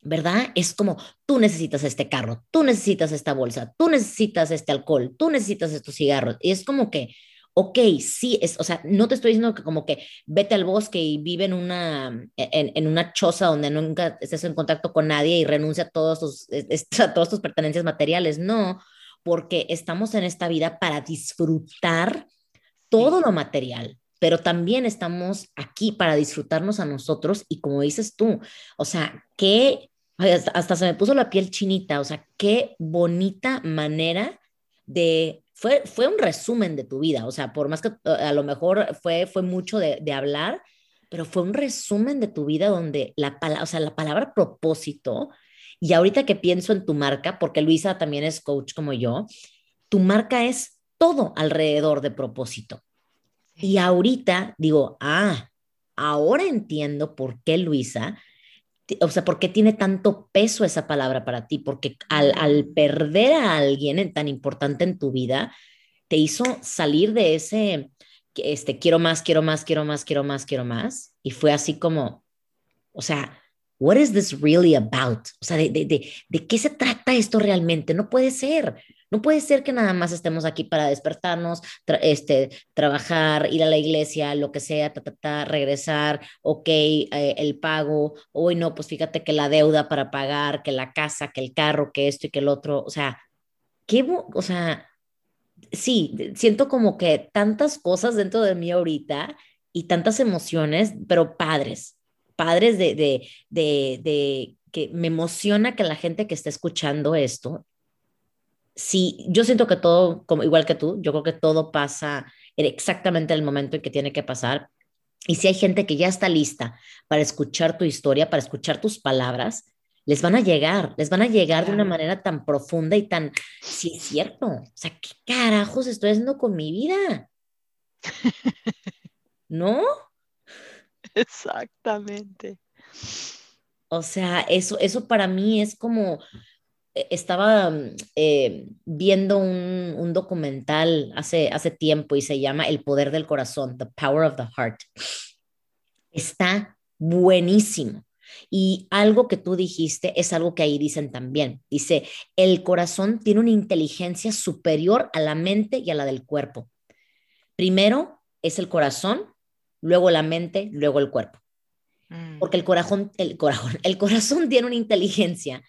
¿verdad? Es como, tú necesitas este carro, tú necesitas esta bolsa, tú necesitas este alcohol, tú necesitas estos cigarros. Y es como que, ok, sí, es, o sea, no te estoy diciendo que como que vete al bosque y vive en una, en, en una choza donde nunca estés en contacto con nadie y renuncia a, todos tus, a todas tus pertenencias materiales. No, porque estamos en esta vida para disfrutar todo lo material, pero también estamos aquí para disfrutarnos a nosotros y como dices tú, o sea, qué, hasta, se me puso la piel chinita, o sea, qué bonita manera de, fue, fue un resumen de tu vida, o sea, por más que a lo mejor fue, fue mucho de, de hablar, pero fue un resumen de tu vida donde la, o sea, la palabra propósito, y ahorita que pienso en tu marca, porque Luisa también es coach como yo, tu marca es todo alrededor de propósito. Y ahorita digo, ah, ahora entiendo por qué Luisa, o sea, por qué tiene tanto peso esa palabra para ti, porque al, al perder a alguien tan importante en tu vida, te hizo salir de ese, este, quiero más, quiero más, quiero más, quiero más, quiero más, y fue así como, o sea, what is this really about? O sea, de, de, de, ¿de qué se trata esto realmente? No puede ser. No puede ser que nada más estemos aquí para despertarnos, este, trabajar, ir a la iglesia, lo que sea, regresar, ok, eh, el pago, hoy no, pues fíjate que la deuda para pagar, que la casa, que el carro, que esto y que el otro, o sea, qué, o sea, sí, siento como que tantas cosas dentro de mí ahorita y tantas emociones, pero padres, padres de, de, de, de que me emociona que la gente que está escuchando esto sí, yo siento que todo, como igual que tú, yo creo que todo pasa en exactamente el momento en que tiene que pasar. Y si hay gente que ya está lista para escuchar tu historia, para escuchar tus palabras, les van a llegar, les van a llegar de una manera tan profunda y tan, sí es cierto, o sea, ¿qué carajos estoy haciendo con mi vida? ¿No? Exactamente. O sea, eso, eso para mí es como, estaba mm, eh, viendo un, un, documental hace, hace tiempo y se llama El poder del corazón, The Power of the Heart. Está buenísimo. Y algo que tú dijiste es algo que ahí dicen también. Dice, el corazón tiene una inteligencia superior a la mente y a la del cuerpo. Primero es el corazón, luego la mente, luego el cuerpo. Mm. Porque el corazón, el corazón, el corazón tiene una inteligencia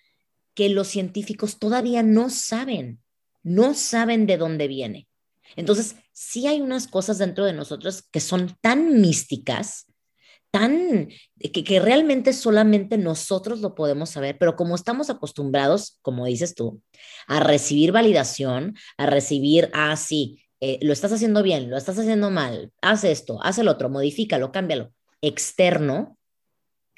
que los científicos todavía no saben, no saben de dónde viene. Entonces, sí hay unas cosas dentro de nosotros que son tan místicas, tan que, realmente solamente nosotros lo podemos saber, pero como estamos acostumbrados, como dices tú, a recibir validación, a recibir, ah, sí, eh, lo estás haciendo bien, lo estás haciendo mal, haz esto, haz el otro, modifícalo, cámbialo, externo,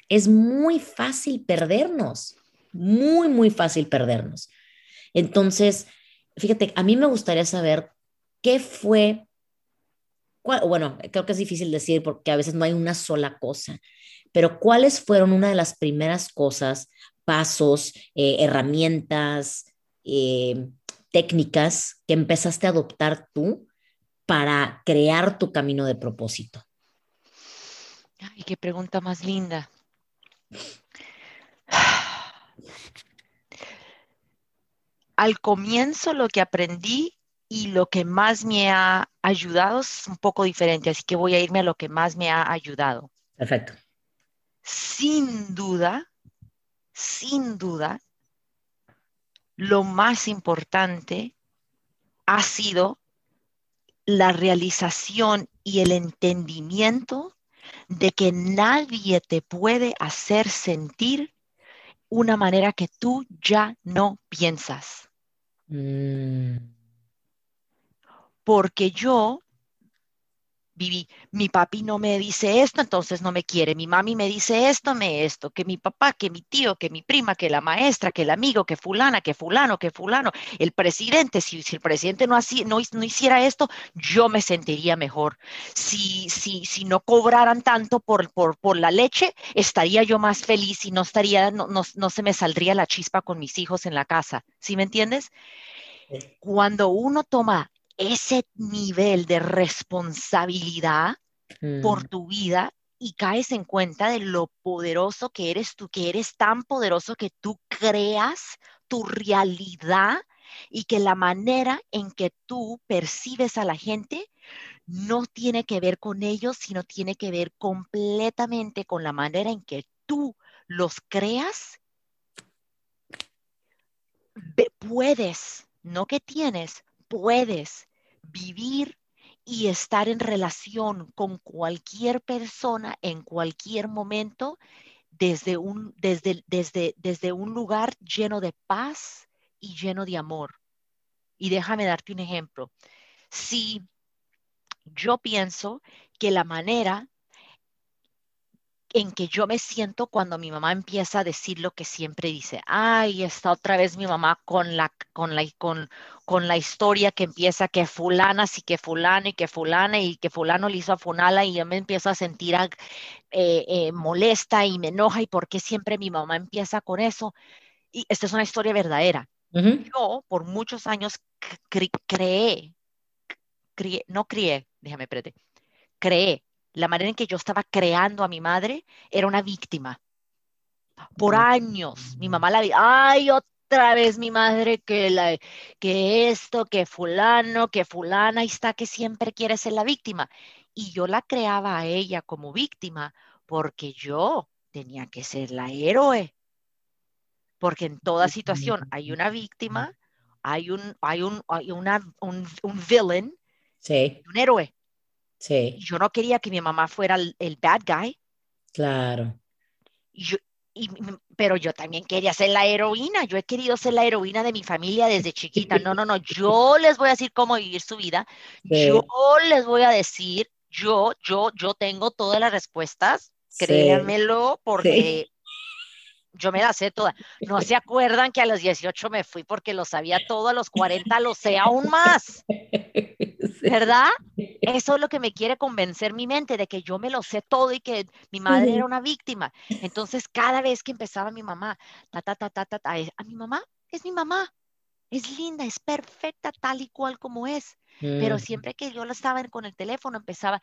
es muy fácil perdernos muy, muy fácil perdernos. Entonces, fíjate, a mí me gustaría saber qué fue, bueno, creo que es difícil decir porque a veces no hay una sola cosa, pero cuáles fueron una de las primeras cosas pasos, eh, herramientas, eh, técnicas que empezaste a adoptar tú para crear tu camino de propósito? Ay, qué pregunta más linda. Al comienzo lo que aprendí y lo que más me ha ayudado es un poco diferente, así que voy a irme a lo que más me ha ayudado. Perfecto. Sin duda, sin duda, lo más importante ha sido la realización y el entendimiento de que nadie te puede hacer sentir una manera que tú ya no piensas. Mm. Porque yo viví, mi papi no me dice esto, entonces no me quiere, mi mami me dice esto, me esto, que mi papá, que mi tío, que mi prima, que la maestra, que el amigo, que fulana, que fulano, que fulano, el presidente, si, si el presidente no, así, no, no, hiciera esto, yo me sentiría mejor. Si, si, si no cobraran tanto por, por, por la leche, estaría yo más feliz y no estaría, no, no, no se me saldría la chispa con mis hijos en la casa. ¿Sí me entiendes? Cuando uno toma ese nivel de responsabilidad por mm. tu vida y caes en cuenta de lo poderoso que eres tú, que eres tan poderoso que tú creas tu realidad y que la manera en que tú percibes a la gente no tiene que ver con ellos, sino tiene que ver completamente con la manera en que tú los creas. Puedes, no que tienes, puedes vivir y estar en relación con cualquier persona en cualquier momento desde un, desde, desde, desde un lugar lleno de paz y lleno de amor. Y déjame darte un ejemplo. Si yo pienso que la manera en que yo me siento cuando mi mamá empieza a decir lo que siempre dice. Ay, está otra vez mi mamá con la, con la, con, con la historia que empieza que fulana, sí que fulana y que fulana y que fulano le hizo a funala y yo me empiezo a sentir eh, eh, molesta y me enoja y por qué siempre mi mamá empieza con eso. Y esta es una historia verdadera. Yo por muchos años creé, no crié, déjame, espérate, creé la manera en que yo estaba creando a mi madre era una víctima. Por años, mi mamá la vi, ay, otra vez mi madre que, la, que esto, que fulano, que fulana, y está que siempre quiere ser la víctima. Y yo la creaba a ella como víctima porque yo tenía que ser la héroe. Porque en toda situación hay una víctima, hay un, hay un, hay una, un, un villain, sí. un héroe. Sí. Yo no quería que mi mamá fuera el, bad guy. Claro. Yo, pero yo también quería ser la heroína. Yo he querido ser la heroína de mi familia desde chiquita. No, no, no. Yo les voy a decir cómo vivir su vida. Yo les voy a decir, yo, yo, yo tengo todas las respuestas. Créanmelo, porque yo me la sé toda. No se acuerdan que a los 18 me fui porque lo sabía todo, a los 40 lo sé aún más. ¿Verdad? Eso es lo que me quiere convencer mi mente, de que yo me lo sé todo y que mi madre era una víctima. Entonces, cada vez que empezaba mi mamá, ta, ta, ta, ta, ta, a mi mamá es mi mamá. Es linda, es perfecta tal y cual como es. Pero siempre que yo la estaba con el teléfono, empezaba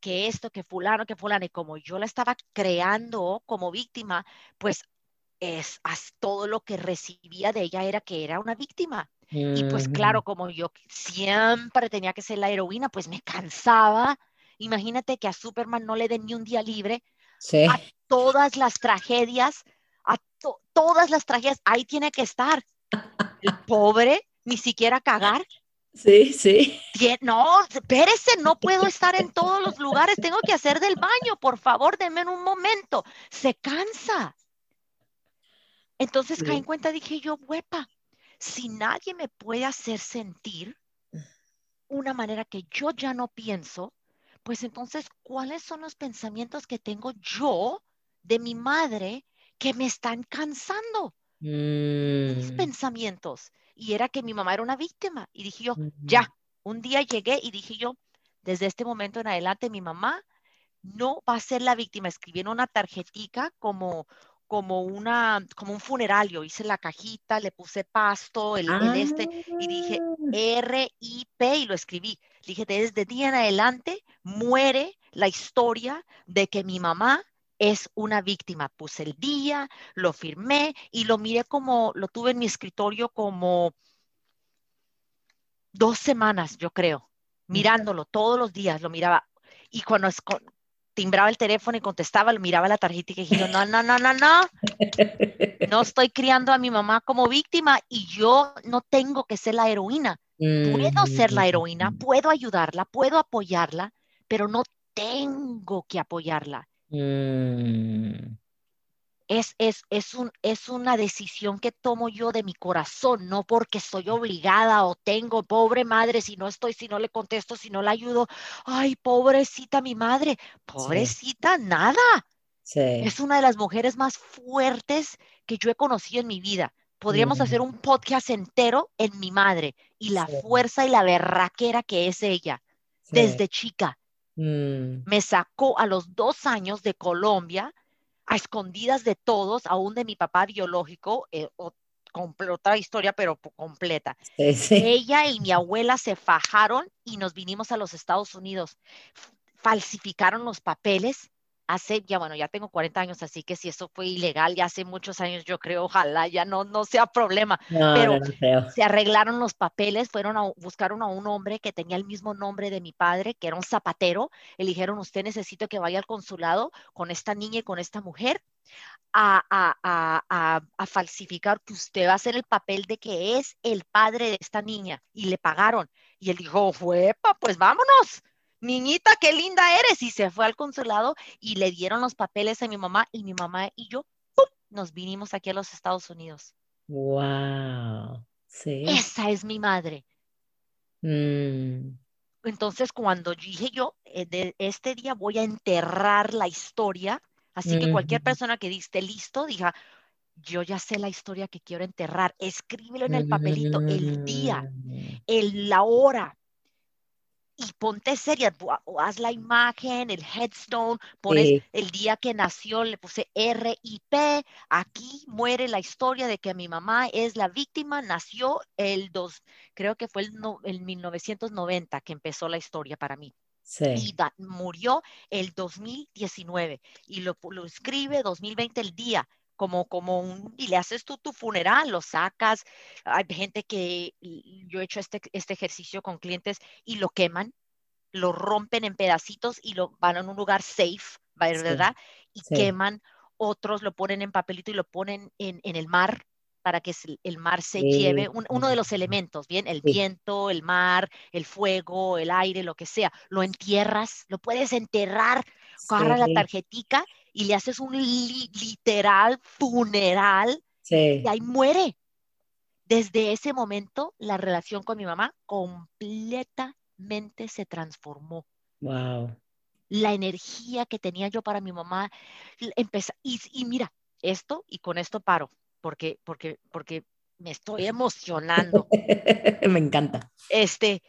que, esto, que fulano, que fulano. Y como yo la estaba creando como víctima, pues es, todo lo que recibía de ella era que era una víctima. Y pues claro, como yo siempre tenía que ser la heroína, pues me cansaba. Imagínate que a Superman no le den ni un día libre. A todas las tragedias, a todas las tragedias, ahí tiene que estar. El pobre, ni siquiera cagar. Sí, sí. No, espérese, no puedo estar en todos los lugares, tengo que hacer del baño, por favor, denme un momento. Se cansa. Entonces caí en cuenta, dije yo, huepa, si nadie me puede hacer sentir una manera que yo ya no pienso, pues entonces, ¿cuáles son los pensamientos que tengo yo de mi madre que me están cansando? Mis mm. pensamientos. Y era que mi mamá era una víctima. Y dije yo, ya, un día llegué y dije yo, desde este momento en adelante, mi mamá no va a ser la víctima. Escribí en una tarjetica como como una, como un funerario. Hice la cajita, le puse pasto, el, el este, y dije Ah, R-I-P y lo escribí. Dije, desde día en adelante muere la historia de que mi mamá es una víctima. Puse el día, lo firmé y lo miré como, lo tuve en mi escritorio como dos semanas, yo creo, mirándolo todos los días, lo miraba. Y cuando timbraba el teléfono y contestaba, lo miraba la tarjeta y dije, no, no, no, no, no, no estoy criando a mi mamá como víctima y yo no tengo que ser la heroína. Puedo ser la heroína, Mm, puedo ayudarla, puedo apoyarla, pero no tengo que apoyarla. mm, Es, es, es, un, es una decisión que tomo yo de mi corazón, no porque soy obligada o tengo, pobre madre, si no estoy, si no le contesto, si no la ayudo, ay, pobrecita mi madre, pobrecita, nada. sí, Es una de las mujeres más fuertes que yo he conocido en mi vida. Podríamos hacer un podcast entero en mi madre y la Sí. fuerza y la berraquera que es ella desde chica. mm, Me sacó a los dos años de Colombia a escondidas de todos, aún de mi papá biológico, eh, o- otra historia, pero completa. sí, sí, Ella y mi abuela se fajaron y nos vinimos a los Estados Unidos. Falsificaron los papeles. Hace, ya bueno, ya tengo 40 años, así que si eso fue ilegal, ya hace muchos años, yo creo, ojalá ya no, no sea problema. no, Pero no, se arreglaron los papeles, fueron a buscaron a un hombre que tenía el mismo nombre de mi padre, que era un zapatero. Le dijeron, usted necesita que vaya al consulado con esta niña y con esta mujer a, a, a, a, a falsificar que usted va a hacer el papel de que es el padre de esta niña. Y le pagaron. Y él dijo, huepa, pues vámonos. Niñita, qué linda eres. Y se fue al consulado y le dieron los papeles a mi mamá y mi mamá y yo ¡pum! nos vinimos aquí a los Estados Unidos. Wow, sí, Esa es mi madre. mm, Entonces, cuando dije yo, eh, de este día voy a enterrar la historia, así que cualquier persona que esté listo, diga, yo ya sé la historia que quiero enterrar, escríbelo en el papelito, el día, mm, el, la hora, y ponte seria, o haz la imagen, el headstone, pones sí, el día que nació, le puse R.I.P., aquí muere la historia de que mi mamá es la víctima, nació el dos, creo que fue el, no- el 1990 que empezó la historia para mí sí, y da- murió el 2019 y lo, lo escribe 2020 el día. Como, como un, y le haces tú tu funeral, lo sacas. Hay gente que yo he hecho este, este ejercicio con clientes y lo queman, lo rompen en pedacitos y lo van a un lugar safe, ¿va- sí, ¿verdad? Y sí, queman, otros lo ponen en papelito y lo ponen en, en el mar para que el mar se lleve sí, un- uno de los elementos, ¿bien? El viento, el mar, el fuego, el aire, lo que sea. Lo entierras, lo puedes enterrar, agarra la tarjetica y le haces un li- literal funeral y sí, ahí muere. Desde ese momento, la relación con mi mamá completamente se transformó. wow, La energía que tenía yo para mi mamá empezó. Y, y mira, esto, y con esto paro, porque, porque, porque me estoy emocionando. me encanta. Este,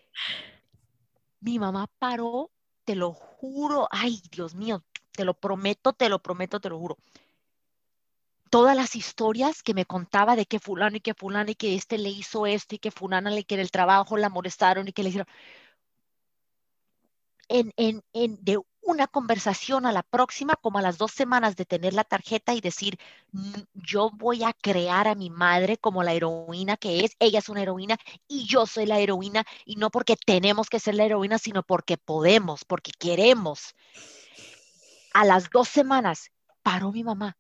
mi mamá paró, te lo juro, ay, Dios mío, te lo prometo, te lo prometo, te lo juro. Todas las historias que me contaba de que fulano y que fulano y que este le hizo esto y que fulana le que el trabajo la molestaron y que le hicieron en, en, en de una conversación a la próxima, como a las dos semanas de tener la tarjeta y decir, "Mm, yo voy a crear a mi madre como la heroína que es, ella es una heroína y yo soy la heroína y no porque tenemos que ser la heroína, sino porque podemos, porque queremos. A las dos semanas paró mi mamá.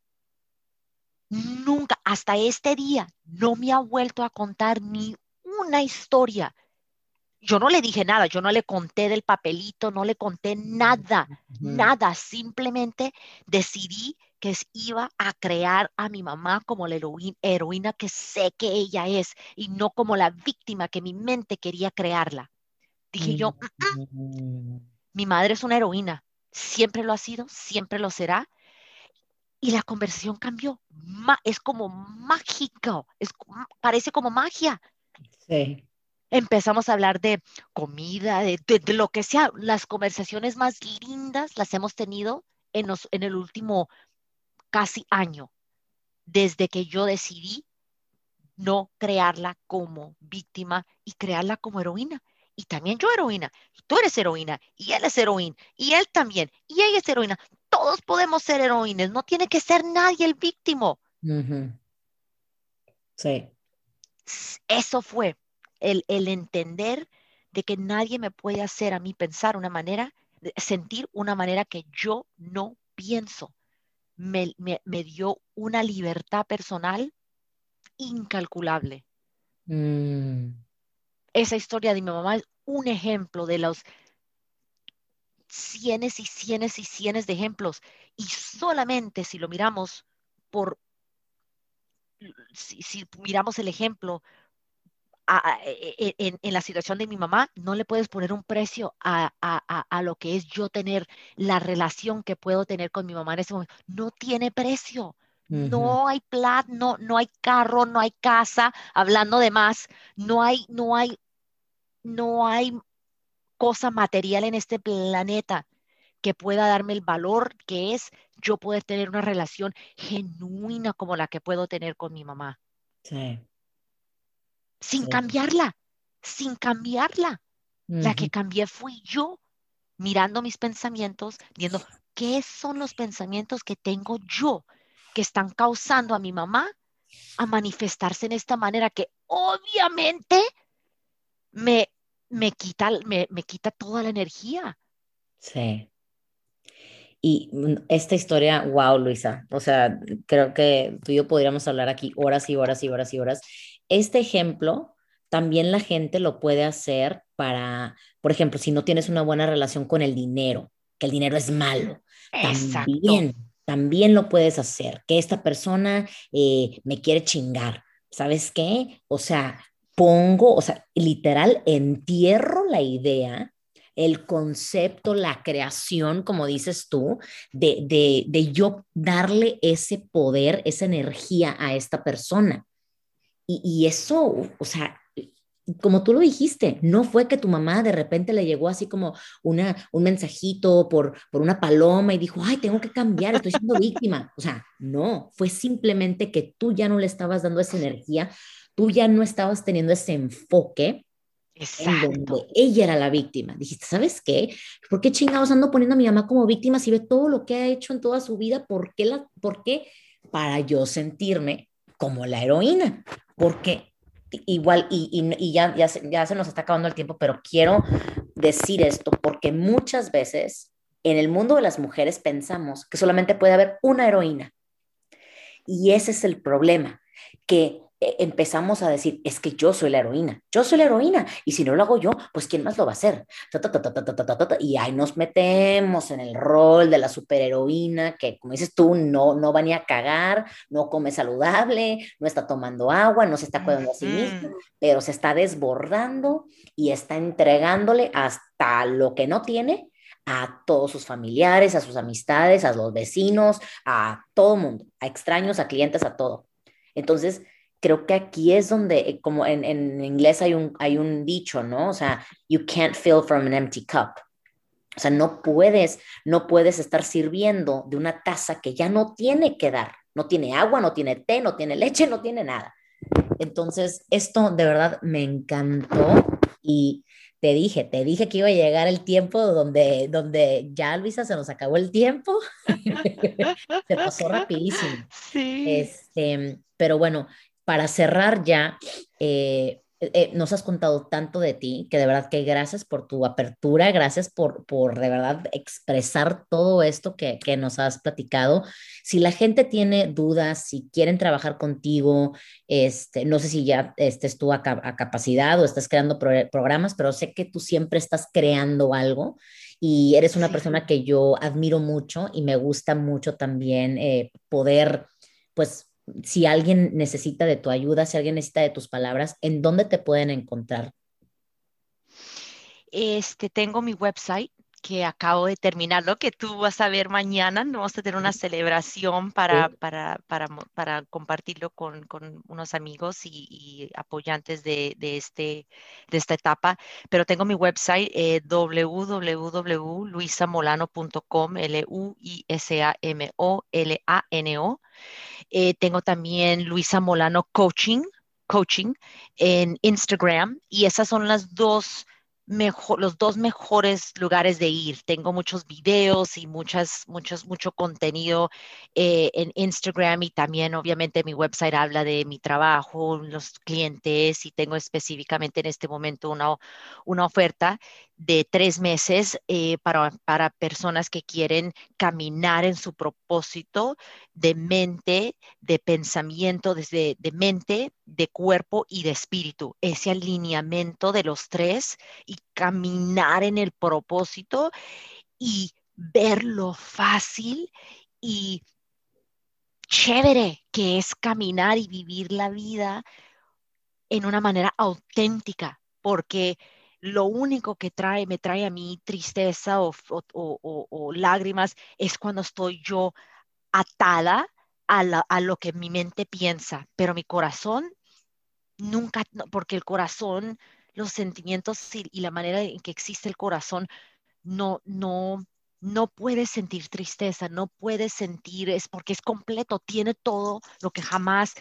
Nunca, hasta este día, no me ha vuelto a contar ni una historia. Yo no le dije nada, yo no le conté del papelito, no le conté nada, nada. Simplemente decidí que iba a crear a mi mamá como la heroína, que sé que ella es y no como la víctima que mi mente quería crearla. Dije yo, mm, mi madre es una heroína, siempre lo ha sido, siempre lo será. Y la conversación cambió. Es como mágico, es, parece como magia. sí, Empezamos a hablar de comida, de, de- de lo que sea. Las conversaciones más lindas las hemos tenido en, los- en el último casi año. desde que yo decidí no crearla como víctima y crearla como heroína. Y también yo heroína, y tú eres heroína, y él es heroína, y él también, y ella es heroína. Todos podemos ser heroínas, no tiene que ser nadie el víctimo. Sí. Eso fue el, el entender de que nadie me puede hacer a mí pensar una manera, sentir una manera que yo no pienso. Me, dio una libertad personal incalculable. Mm. Esa historia de mi mamá es un ejemplo de los cienes y cienes y cienes de ejemplos. Y solamente si lo miramos por, si miramos el ejemplo e, e, en, la situación de mi mamá, no le puedes poner un precio a, lo que es yo tener la relación que puedo tener con mi mamá en ese momento. No tiene precio. No hay plat, no, no hay carro, no hay casa, hablando de más, no hay, no hay, no hay cosa material en este planeta que pueda darme el valor que es yo poder tener una relación genuina como la que puedo tener con mi mamá. Sí sin cambiarla, sin cambiarla. La que cambié fui yo, mirando mis pensamientos, viendo qué son los pensamientos que tengo yo que están causando a mi mamá a manifestarse en esta manera que obviamente me, me, quita, me, me quita toda la energía. Sí. Y mm, esta historia, wow, Luisa, o sea, creo que tú y yo podríamos hablar aquí horas y horas y horas y horas. Este ejemplo también la gente lo puede hacer para, por ejemplo, si no tienes una buena relación con el dinero, que el dinero es malo, también, también lo puedes hacer, que esta persona eh, me quiere chingar, ¿sabes qué? O sea, pongo, o sea, literal, entierro la idea el concepto, la creación, como dices tú, de, de, de, yo darle ese poder, esa energía a esta persona. Y, eso, o sea, como tú lo dijiste, no fue que tu mamá de repente le llegó así como una, un mensajito por, por una paloma y dijo, ay, tengo que cambiar, estoy siendo víctima. O sea, no, fue simplemente que tú ya no le estabas dando esa energía, tú ya no estabas teniendo ese enfoque Exacto. en donde ella era la víctima. Dijiste, ¿sabes qué? ¿Por qué chingados ando poniendo a mi mamá como víctima si ve todo lo que ha hecho en toda su vida? ¿Por qué? La, por qué? Para yo sentirme como la heroína porque igual, y, y, ya, ya, se, ya se nos está acabando el tiempo, pero quiero decir esto porque muchas veces en el mundo de las mujeres pensamos que solamente puede haber una heroína. Y ese es el problema, que empezamos a decir, es que yo soy la heroína, yo soy la heroína, y si no lo hago yo, pues ¿quién más lo va a hacer? Y ahí nos metemos en el rol de la superheroína, que como dices tú, no, no va ni a cagar, no come saludable, no está tomando agua, no se está cuidando a sí mismo, pero se está desbordando y está entregándole hasta lo que no tiene a todos sus familiares, a sus amistades, a los vecinos, a todo mundo, a extraños, a clientes, a todo. Entonces, creo que aquí es donde, eh, como en, en, inglés hay un, hay un dicho, ¿no? O sea, you can't fill from an empty cup. O sea, no puedes, no puedes estar sirviendo de una taza que ya no tiene que dar. No tiene agua, no tiene té, no tiene leche, no tiene nada. Entonces, esto de verdad me encantó y te dije, te dije que iba a llegar el tiempo donde, donde ya, Luisa, se nos acabó el tiempo. se pasó rapidísimo. Sí. Este, pero bueno, para cerrar ya, eh, eh, nos has contado tanto de ti que de verdad que gracias por tu apertura, gracias por, por de verdad expresar todo esto que, que nos has platicado. Si la gente tiene dudas, si quieren trabajar contigo, este, no sé si ya estés tú a, capacidad o estás creando programas, pero sé que tú siempre estás creando algo y eres una persona que yo admiro mucho y me gusta mucho también eh, poder, pues, si alguien necesita de tu ayuda, si alguien necesita de tus palabras, ¿en dónde te pueden encontrar? Este, tengo mi website que acabo de terminar, lo que tú vas a ver mañana, vamos a tener una celebración para, para, para, para compartirlo con, con, unos amigos y, apoyantes de, de, este, de esta etapa, pero tengo mi website eh, www.luisamolano.com, L-U-I-S-A-M-O-L-A-N-O. Eh, tengo también Luisa Molano Coaching, Coaching en Instagram y esas son las dos los dos mejores lugares de ir. Tengo muchos videos y muchas, muchos, mucho contenido eh, en Instagram y también obviamente mi website habla de mi trabajo, los clientes y tengo específicamente en este momento una, una oferta de tres meses eh, para, para personas que quieren caminar en su propósito de mente, de pensamiento, desde de mente, de cuerpo y de espíritu. Ese alineamiento de los tres y caminar en el propósito y ver lo fácil y chévere que es caminar y vivir la vida en una manera auténtica, porque lo único que trae, me trae a mí tristeza o, lágrimas es cuando estoy yo atada a, lo que mi mente piensa, pero mi corazón nunca, porque el corazón, los sentimientos y, la manera en que existe el corazón, no, no, no puedes sentir tristeza, no puedes sentir, es porque es completo, tiene todo lo que jamás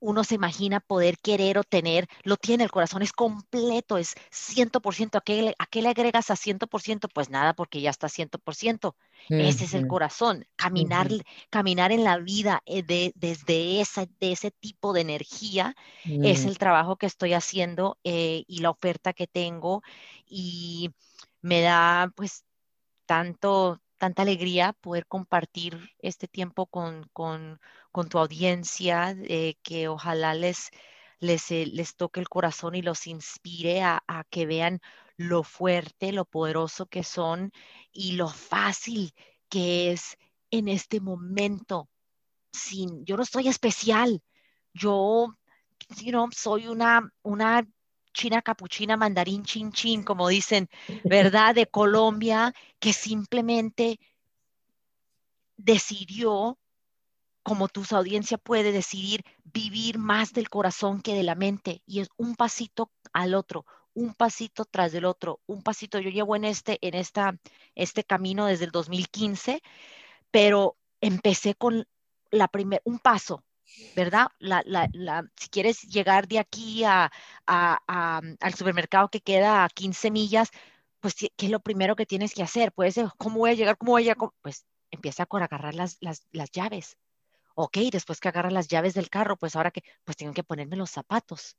uno se imagina poder querer o tener, lo tiene, el corazón es completo, es 100%. ¿A qué, a qué le agregas a 100%? Pues nada, porque ya está 100%. Ese es el corazón, caminar, caminar en la vida eh, de, desde esa, de ese tipo de energía es mm. el trabajo que estoy haciendo eh, y la oferta que tengo y me da pues tanto, tanta alegría poder compartir este tiempo con, con, con tu audiencia, eh, que ojalá les, les, eh, les, toque el corazón y los inspire a, que vean lo fuerte, lo poderoso que son y lo fácil que es en este momento. Sin, yo no soy especial, yo you soy una, una china capuchina, mandarín chin chin, como dicen, ¿verdad? De Colombia, que simplemente decidió, como tu audiencia puede decidir, vivir más del corazón que de la mente. Y es un pasito al otro, un pasito tras del otro, un pasito. Yo llevo en este, en esta, este camino desde el 2015, pero empecé con la primer, un paso, ¿verdad? La, la, la, si quieres llegar de aquí a, a, al supermercado que queda a 15 millas, pues, ¿qué es lo primero que tienes que hacer? Puede ser, ¿cómo voy a llegar? ¿Cómo voy a llegar? Pues empieza por agarrar las, las, las llaves. Ok, después que agarras las llaves del carro, pues ahora que, pues tengo que ponerme los zapatos.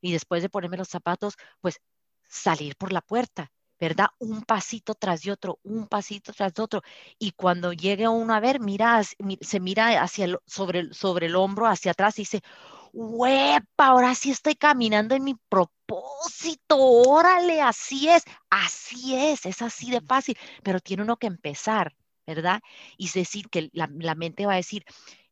Y después de ponerme los zapatos, pues salir por la puerta. ¿Verdad? Un pasito tras de otro, un pasito tras de otro. Y cuando llegue uno a ver, mira, se mira hacia el, sobre, el, sobre el hombro, hacia atrás y dice, ¡huepa! Ahora sí estoy caminando en mi propósito, órale, así es, así es, es así de fácil, pero tiene uno que empezar, ¿verdad? Y es decir, que la, la mente va a decir,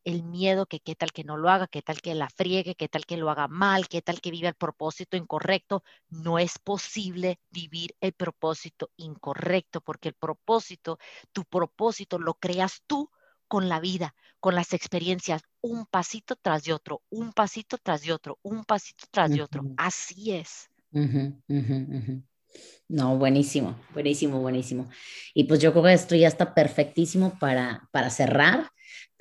el miedo que qué tal que no lo haga, qué tal que la friegue, qué tal que lo haga mal, qué tal que viva el propósito incorrecto. No es posible vivir el propósito incorrecto porque el propósito, tu propósito lo creas tú con la vida, con las experiencias, un pasito tras de otro, un pasito tras de otro, un pasito tras de otro. Así es. no, buenísimo, buenísimo, buenísimo. Y pues yo creo que esto ya está perfectísimo para, para cerrar.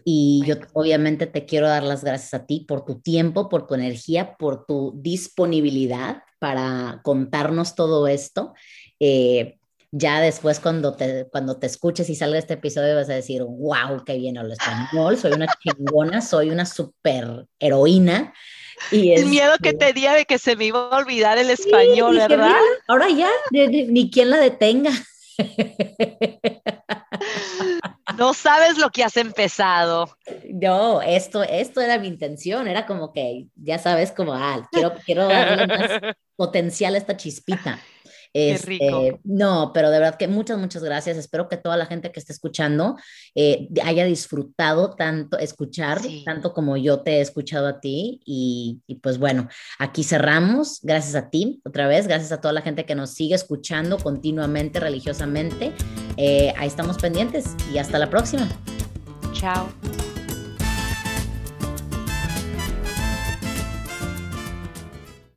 Y yo obviamente te quiero dar las gracias a ti por tu tiempo, por tu energía, por tu disponibilidad para contarnos todo esto. Eh, ya después cuando te, cuando te escuches y salga este episodio vas a decir, wow, qué bien hablo español, soy una chingona, soy una super heroína. Y el miedo que este tenía de que se me iba a olvidar el español, ¿verdad? ahora ya, ni quien la detenga. No sabes lo que has empezado. No, esto, esto era mi intención, era como que, ya sabes, como, ah, quiero, quiero darle más potencial a esta chispita. Este, no, pero de verdad que muchas, muchas gracias. Espero que toda la gente que esté escuchando eh, haya disfrutado tanto escuchar, tanto como yo te he escuchado a ti. Y, pues bueno, aquí cerramos. Gracias a ti otra vez, gracias a toda la gente que nos sigue escuchando continuamente, religiosamente. Eh, ahí estamos pendientes y hasta la próxima. Chao.